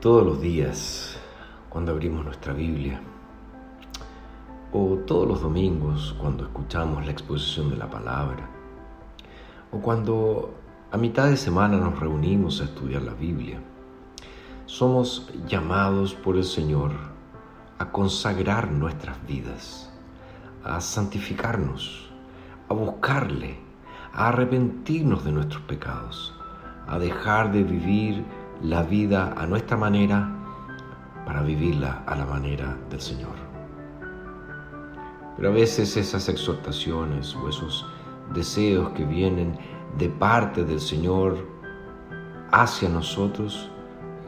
Todos los días, cuando abrimos nuestra Biblia, o todos los domingos, cuando escuchamos la exposición de la palabra, o cuando a mitad de semana nos reunimos a estudiar la Biblia, somos llamados por el Señor a consagrar nuestras vidas, a santificarnos, a buscarle, a arrepentirnos de nuestros pecados, a dejar de vivir la vida a nuestra manera para vivirla a la manera del Señor. Pero a veces esas exhortaciones o esos deseos que vienen de parte del Señor hacia nosotros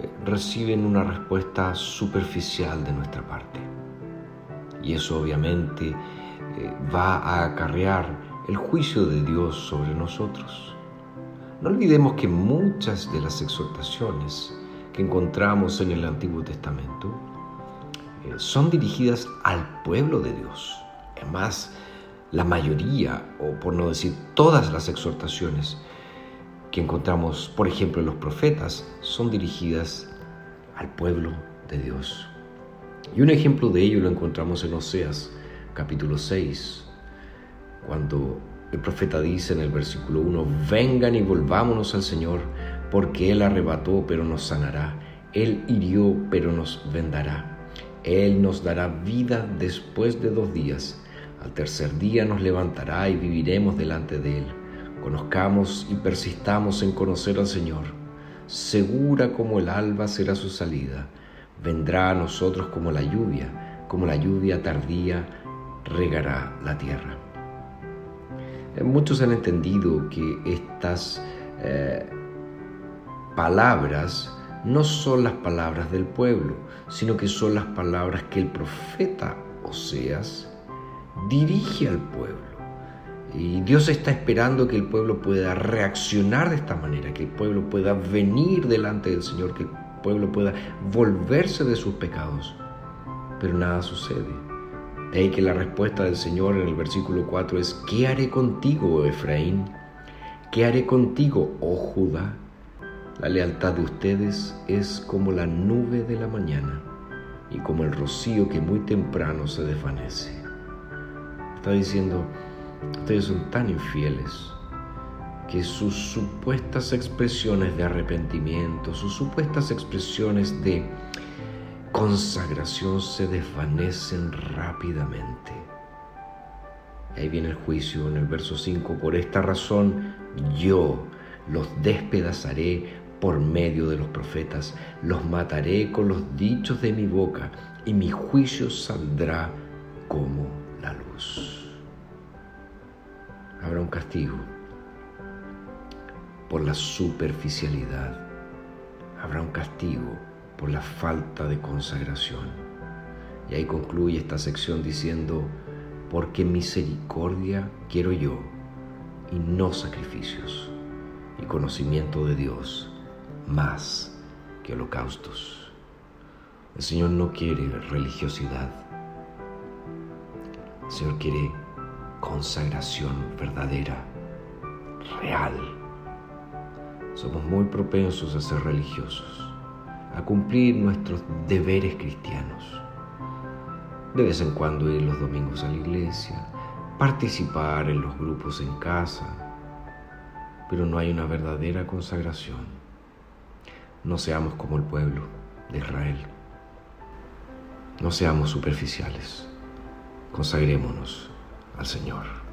eh, reciben una respuesta superficial de nuestra parte. Y eso obviamente eh, va a acarrear el juicio de Dios sobre nosotros. No olvidemos que muchas de las exhortaciones que encontramos en el Antiguo Testamento eh, son dirigidas al pueblo de Dios. Además, la mayoría, o por no decir todas las exhortaciones que encontramos, por ejemplo, en los profetas, son dirigidas al pueblo de Dios. Y un ejemplo de ello lo encontramos en Oseas capítulo 6, cuando el profeta dice en el versículo 1, vengan y volvámonos al Señor, porque Él arrebató, pero nos sanará. Él hirió, pero nos vendará. Él nos dará vida después de dos días. Al tercer día nos levantará y viviremos delante de Él. Conozcamos y persistamos en conocer al Señor. Segura como el alba será su salida. Vendrá a nosotros como la lluvia, como la lluvia tardía regará la tierra. Eh, muchos han entendido que estas eh, palabras no son las palabras del pueblo, sino que son las palabras que el profeta Oseas dirige al pueblo. Y Dios está esperando que el pueblo pueda reaccionar de esta manera, que el pueblo pueda venir delante del Señor, que el pueblo pueda volverse de sus pecados. Pero nada sucede. De ahí que la respuesta del Señor en el versículo 4 es, ¿qué haré contigo, Efraín? ¿Qué haré contigo, oh Judá? La lealtad de ustedes es como la nube de la mañana y como el rocío que muy temprano se desvanece. Está diciendo, ustedes son tan infieles que sus supuestas expresiones de arrepentimiento, sus supuestas expresiones de consagración se desvanecen rápidamente. ahí viene el juicio en el verso 5. Por esta razón yo los despedazaré por medio de los profetas, los mataré con los dichos de mi boca y mi juicio saldrá como la luz. Habrá un castigo por la superficialidad. Habrá un castigo por la falta de consagración. Y ahí concluye esta sección diciendo, porque misericordia quiero yo y no sacrificios, y conocimiento de Dios más que holocaustos. El Señor no quiere religiosidad, el Señor quiere consagración verdadera, real. Somos muy propensos a ser religiosos a cumplir nuestros deberes cristianos. De vez en cuando ir los domingos a la iglesia, participar en los grupos en casa, pero no hay una verdadera consagración. No seamos como el pueblo de Israel. No seamos superficiales. Consagrémonos al Señor.